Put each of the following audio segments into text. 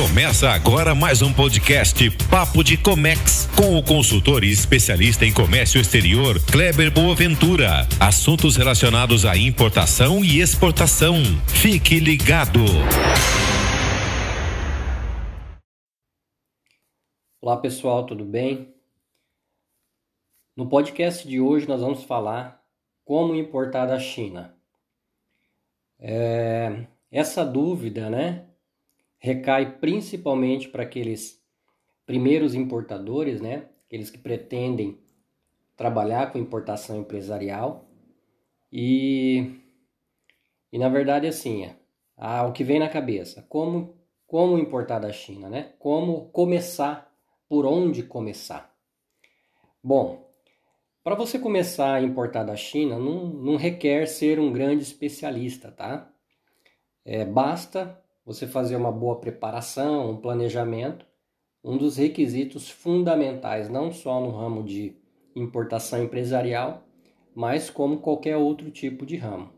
Começa agora mais um podcast Papo de Comex com o consultor e especialista em comércio exterior Kleber Boaventura. Assuntos relacionados à importação e exportação. Fique ligado. Olá pessoal, tudo bem? No podcast de hoje nós vamos falar como importar da China. É, essa dúvida, né, recai principalmente para aqueles primeiros importadores, né? Aqueles que pretendem trabalhar com importação empresarial. E, e na verdade, assim, ah, o que vem na cabeça, como, como importar da China, né? Como começar, por onde começar? Bom, para você começar a importar da China, não, não requer ser um grande especialista, tá? É, basta você fazer uma boa preparação, um planejamento, um dos requisitos fundamentais, não só no ramo de importação empresarial, mas como qualquer outro tipo de ramo.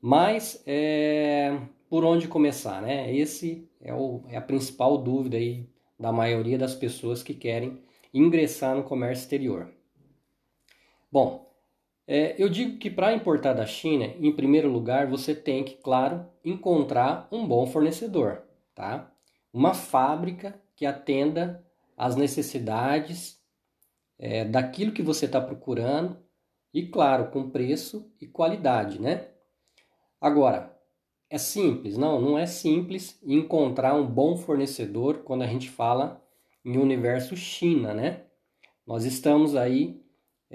Mas é, por onde começar, né? Esse é, o, é a principal dúvida aí da maioria das pessoas que querem ingressar no comércio exterior. Bom, é, eu digo que para importar da China, em primeiro lugar, você tem que, claro, encontrar um bom fornecedor, tá? Uma fábrica que atenda às necessidades é, daquilo que você está procurando e, claro, com preço e qualidade, né? Agora, é simples? Não, não é simples encontrar um bom fornecedor quando a gente fala em universo China, né? Nós estamos aí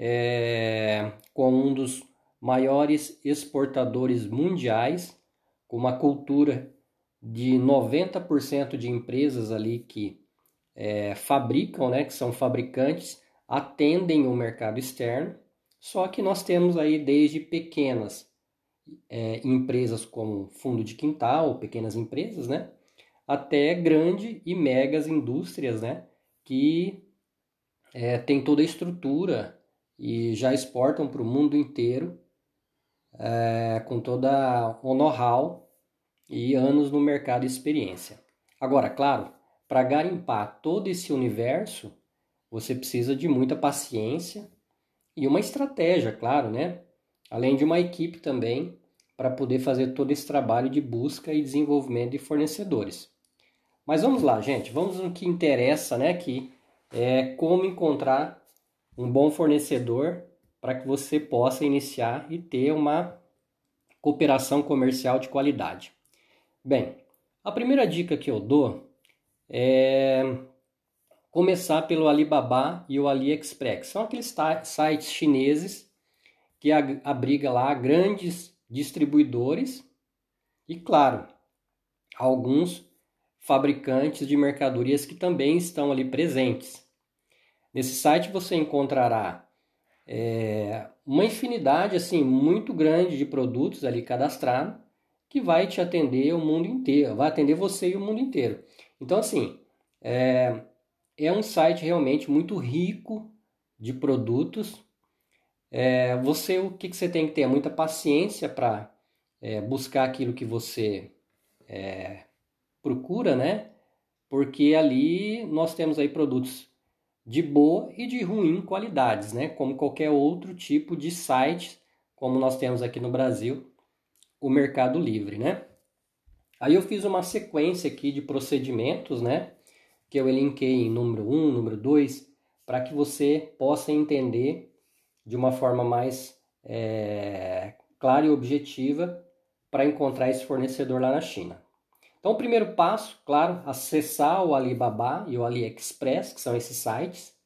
é, com um dos maiores exportadores mundiais, com uma cultura de 90% de empresas ali que é, fabricam, né, que são fabricantes, atendem o mercado externo, só que nós temos aí desde pequenas é, empresas como fundo de quintal, pequenas empresas, né, até grande e megas indústrias, né, que é, tem toda a estrutura e já exportam para o mundo inteiro é, com toda o know-how e anos no mercado e experiência. Agora, claro, para garimpar todo esse universo, você precisa de muita paciência e uma estratégia, claro, né? Além de uma equipe também para poder fazer todo esse trabalho de busca e desenvolvimento de fornecedores. Mas vamos lá, gente, vamos no que interessa, né? Que é como encontrar um bom fornecedor para que você possa iniciar e ter uma cooperação comercial de qualidade. Bem, a primeira dica que eu dou é começar pelo Alibaba e o AliExpress. São aqueles sites chineses que abriga lá grandes distribuidores e, claro, alguns fabricantes de mercadorias que também estão ali presentes. Nesse site você encontrará é, uma infinidade assim muito grande de produtos ali cadastrados que vai te atender o mundo inteiro, vai atender você e o mundo inteiro. Então assim é, é um site realmente muito rico de produtos. É, você o que, que você tem que ter? Muita paciência para é, buscar aquilo que você é, procura, né? Porque ali nós temos aí produtos de boa e de ruim qualidades, né? Como qualquer outro tipo de site, como nós temos aqui no Brasil, o Mercado Livre, né? Aí eu fiz uma sequência aqui de procedimentos, né? Que eu elenquei em número 1, número 2, para que você possa entender de uma forma mais é, clara e objetiva para encontrar esse fornecedor lá na China. Então, o primeiro passo, claro, acessar o Alibaba e o AliExpress, que são esses sites,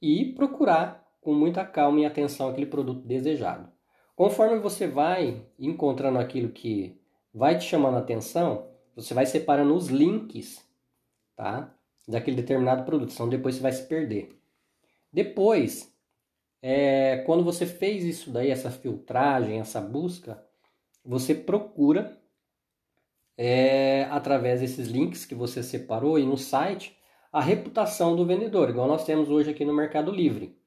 e procurar com muita calma e atenção aquele produto desejado. Conforme você vai encontrando aquilo que vai te chamando a atenção, você vai separando os links, tá? Daquele determinado produto, senão depois você vai se perder. Depois, é, quando você fez isso daí, essa filtragem, essa busca, você procura é, através desses links que você separou e no site a reputação do vendedor, igual nós temos hoje aqui no Mercado Livre.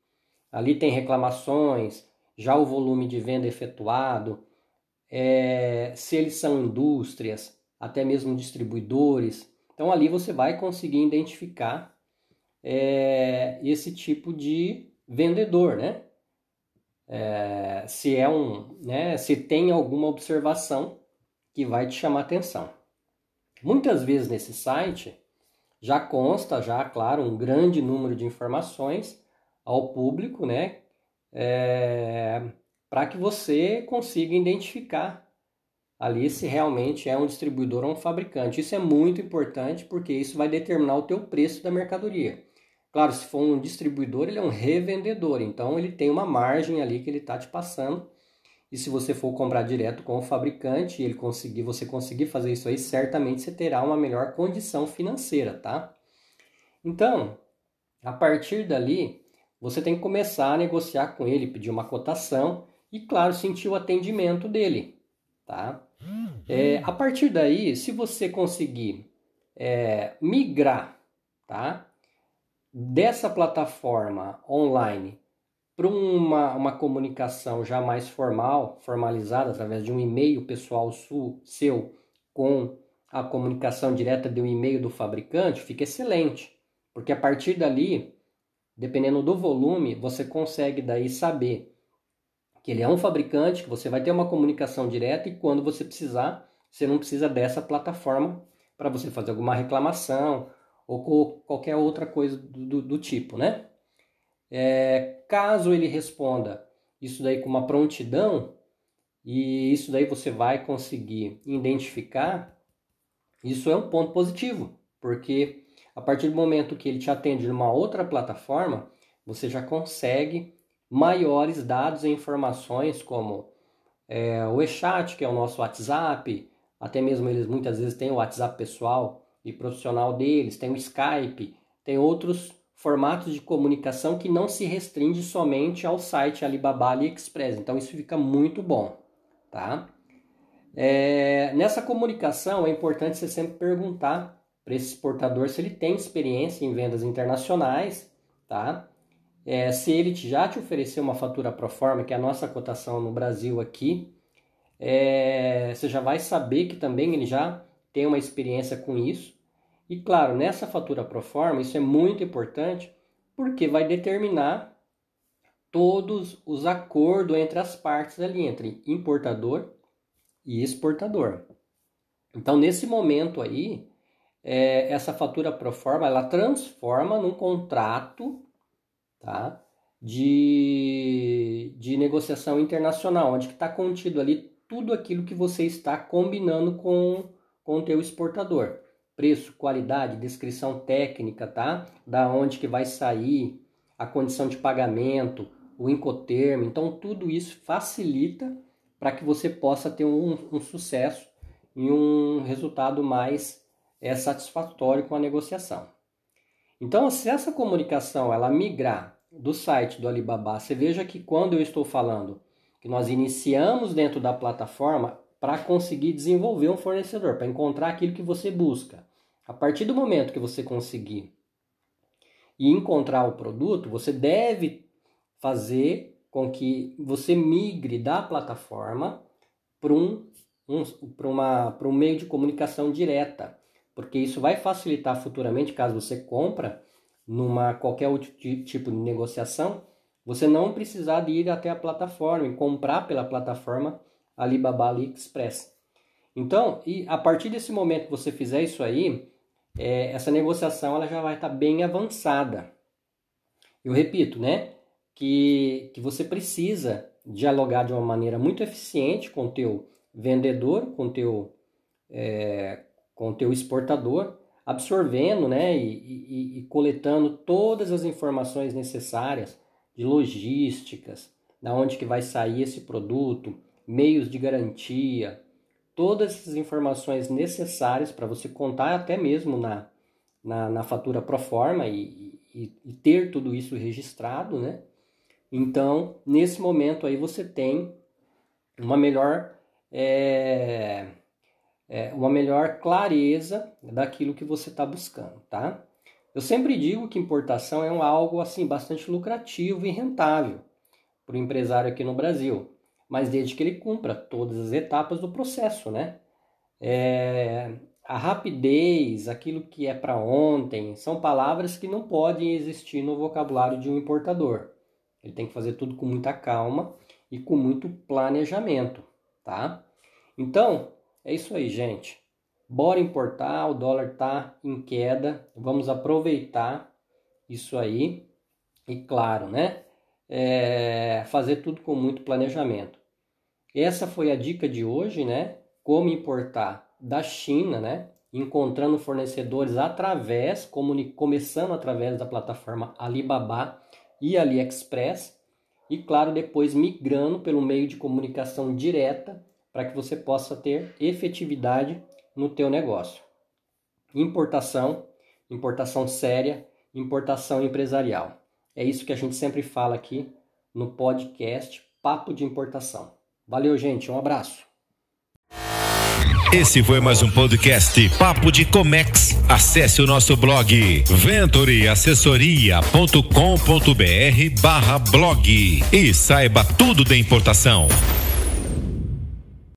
Ali tem reclamações, já o volume de venda efetuado, é, se eles são indústrias, até mesmo distribuidores. Então ali você vai conseguir identificar é, esse tipo de vendedor, né? É, se é um, né? Se tem alguma observação que vai te chamar atenção. Muitas vezes nesse site já consta, já claro, um grande número de informações ao público, né? É, para que você consiga identificar ali se realmente é um distribuidor ou um fabricante. Isso é muito importante porque isso vai determinar o teu preço da mercadoria. Claro, se for um distribuidor, ele é um revendedor, então ele tem uma margem ali que ele está te passando. E se você for comprar direto com o fabricante e ele conseguir, você conseguir fazer isso aí, certamente você terá uma melhor condição financeira, tá? Então, a partir dali, você tem que começar a negociar com ele, pedir uma cotação e, claro, sentir o atendimento dele, tá? É, a partir daí, se você conseguir é, migrar, tá? Dessa plataforma online para uma, uma comunicação já mais formal, formalizada, através de um e-mail pessoal su, seu com a comunicação direta do e-mail do fabricante, fica excelente. Porque a partir dali, dependendo do volume, você consegue daí saber que ele é um fabricante, que você vai ter uma comunicação direta e quando você precisar, você não precisa dessa plataforma para você fazer alguma reclamação ou qualquer outra coisa do, do, do tipo, né? É, caso ele responda isso daí com uma prontidão, e isso daí você vai conseguir identificar, isso é um ponto positivo, porque a partir do momento que ele te atende numa outra plataforma, você já consegue maiores dados e informações como é, o e-chat, que é o nosso WhatsApp, até mesmo eles muitas vezes têm o WhatsApp pessoal e profissional deles, tem o Skype, tem outros formatos de comunicação que não se restringe somente ao site Alibaba AliExpress. Então isso fica muito bom, tá? É, nessa comunicação é importante você sempre perguntar para esse exportador se ele tem experiência em vendas internacionais, tá? É, se ele já te ofereceu uma fatura pro forma, que é a nossa cotação no Brasil aqui, é, você já vai saber que também ele já tem uma experiência com isso. E claro, nessa fatura pro forma, isso é muito importante porque vai determinar todos os acordos entre as partes ali, entre importador e exportador. Então, nesse momento aí, é, essa fatura pro forma, ela transforma num contrato tá? de, de negociação internacional, onde está contido ali tudo aquilo que você está combinando com, com o teu exportador. Preço, qualidade, descrição técnica, tá? Da onde que vai sair, a condição de pagamento, o incotermo. Então, tudo isso facilita para que você possa ter um, um, sucesso e um resultado mais é, satisfatório com a negociação. Então, se essa comunicação ela migrar do site do Alibaba, você veja que quando eu estou falando que nós iniciamos dentro da plataforma para conseguir desenvolver um fornecedor, para encontrar aquilo que você busca. A partir do momento que você conseguir e encontrar o produto, você deve fazer com que você migre da plataforma para um, um, uma, um meio de comunicação direta porque isso vai facilitar futuramente, caso você compra numa qualquer outro tipo de negociação, você não precisar de ir até a plataforma e comprar pela plataforma Alibaba AliExpress. Então, e a partir desse momento que você fizer isso aí, é, essa negociação ela já vai estar tá bem avançada. Eu repito, né, que, que você precisa dialogar de uma maneira muito eficiente com o teu vendedor, com o teu é, com teu exportador, absorvendo né, e, e, e, coletando todas as informações necessárias de logísticas, da onde que vai sair esse produto, meios de garantia, todas essas informações necessárias para você contar até mesmo na, na, na fatura pro forma e, e, e, ter tudo isso registrado, né? Então, nesse momento aí você tem uma melhor é, é, uma melhor clareza daquilo que você está buscando, tá? Eu sempre digo que importação é um algo assim bastante lucrativo e rentável para o empresário aqui no Brasil, mas desde que ele cumpra todas as etapas do processo, né? é, a rapidez, aquilo que é para ontem, são palavras que não podem existir no vocabulário de um importador. Ele tem que fazer tudo com muita calma e com muito planejamento, tá? Então, é isso aí, gente. Bora importar, o dólar tá em queda, vamos aproveitar isso aí e claro, né? É, fazer tudo com muito planejamento. Essa foi a dica de hoje, né? Como importar da China, né? Encontrando fornecedores através, começando através da plataforma Alibaba e AliExpress, e claro, depois migrando pelo meio de comunicação direta para que você possa ter efetividade no teu negócio. Importação, importação séria, importação empresarial. É isso que a gente sempre fala aqui no podcast Papo de Importação. Valeu, gente, um abraço. Esse foi mais um podcast Papo de Comex. Acesse o nosso blog ventureassessoria.com.br barra blog e saiba tudo da importação.